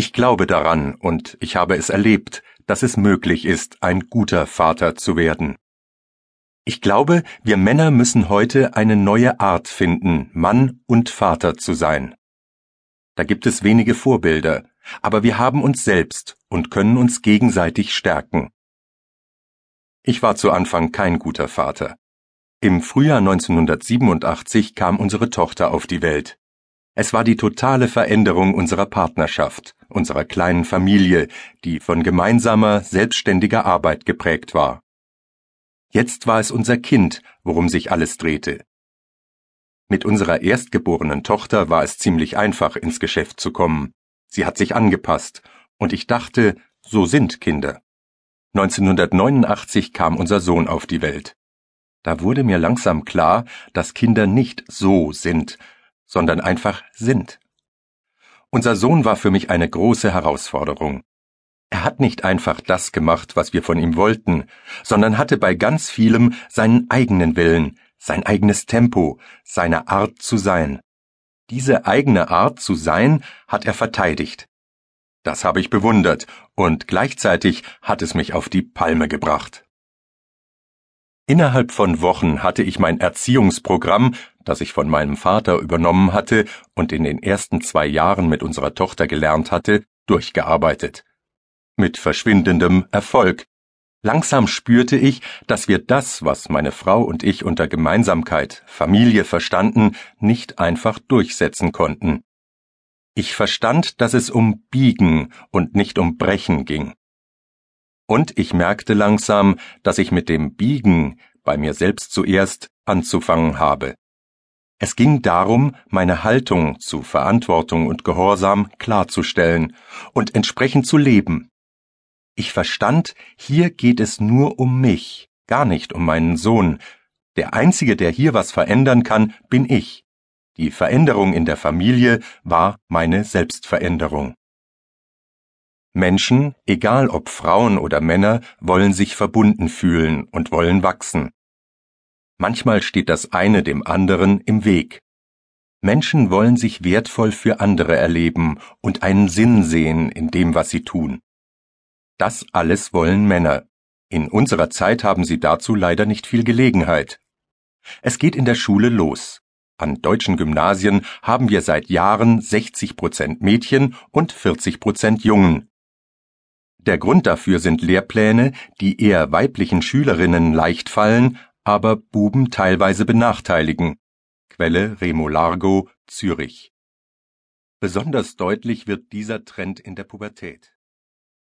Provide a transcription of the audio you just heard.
Ich glaube daran und ich habe es erlebt, dass es möglich ist, ein guter Vater zu werden. Ich glaube, wir Männer müssen heute eine neue Art finden, Mann und Vater zu sein. Da gibt es wenige Vorbilder, aber wir haben uns selbst und können uns gegenseitig stärken. Ich war zu Anfang kein guter Vater. Im Frühjahr 1987 kam unsere Tochter auf die Welt. Es war die totale Veränderung unserer Partnerschaft, unserer kleinen Familie, die von gemeinsamer, selbstständiger Arbeit geprägt war. Jetzt war es unser Kind, worum sich alles drehte. Mit unserer erstgeborenen Tochter war es ziemlich einfach, ins Geschäft zu kommen. Sie hat sich angepasst, und ich dachte, so sind Kinder. 1989 kam unser Sohn auf die Welt. Da wurde mir langsam klar, dass Kinder nicht so sind, sondern einfach sind. Unser Sohn war für mich eine große Herausforderung. Er hat nicht einfach das gemacht, was wir von ihm wollten, sondern hatte bei ganz vielem seinen eigenen Willen, sein eigenes Tempo, seine Art zu sein. Diese eigene Art zu sein hat er verteidigt. Das habe ich bewundert und gleichzeitig hat es mich auf die Palme gebracht. Innerhalb von Wochen hatte ich mein Erziehungsprogramm, das ich von meinem Vater übernommen hatte und in den ersten zwei Jahren mit unserer Tochter gelernt hatte, durchgearbeitet mit verschwindendem Erfolg. Langsam spürte ich, dass wir das, was meine Frau und ich unter Gemeinsamkeit, Familie verstanden, nicht einfach durchsetzen konnten. Ich verstand, dass es um Biegen und nicht um Brechen ging. Und ich merkte langsam, dass ich mit dem Biegen, bei mir selbst zuerst, anzufangen habe. Es ging darum, meine Haltung zu Verantwortung und Gehorsam klarzustellen und entsprechend zu leben. Ich verstand, hier geht es nur um mich, gar nicht um meinen Sohn. Der Einzige, der hier was verändern kann, bin ich. Die Veränderung in der Familie war meine Selbstveränderung. Menschen, egal ob Frauen oder Männer, wollen sich verbunden fühlen und wollen wachsen. Manchmal steht das eine dem anderen im Weg. Menschen wollen sich wertvoll für andere erleben und einen Sinn sehen in dem, was sie tun. Das alles wollen Männer. In unserer Zeit haben sie dazu leider nicht viel Gelegenheit. Es geht in der Schule los. An deutschen Gymnasien haben wir seit Jahren 60 Prozent Mädchen und 40 Prozent Jungen. Der Grund dafür sind Lehrpläne, die eher weiblichen Schülerinnen leicht fallen, aber Buben teilweise benachteiligen. Quelle Remo Largo, Zürich. Besonders deutlich wird dieser Trend in der Pubertät.